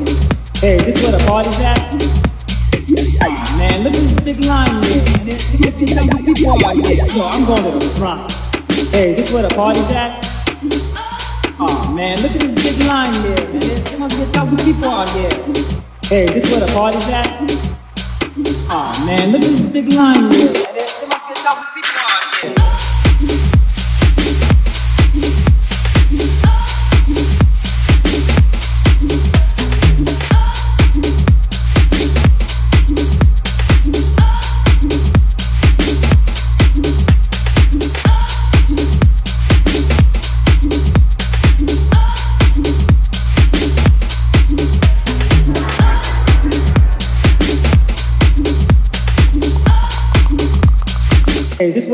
Hey, this is where the party's at? Man, look at this big line here. And there, there must be a thousand people out here. Yo, I'm going to the front. Hey, this where the party's at? Aw, man, look at this big line there. Man. There, must be a thousand people out here. Hey, this where the party's at? Aw, man, look at this big line there.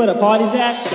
Where the party's at?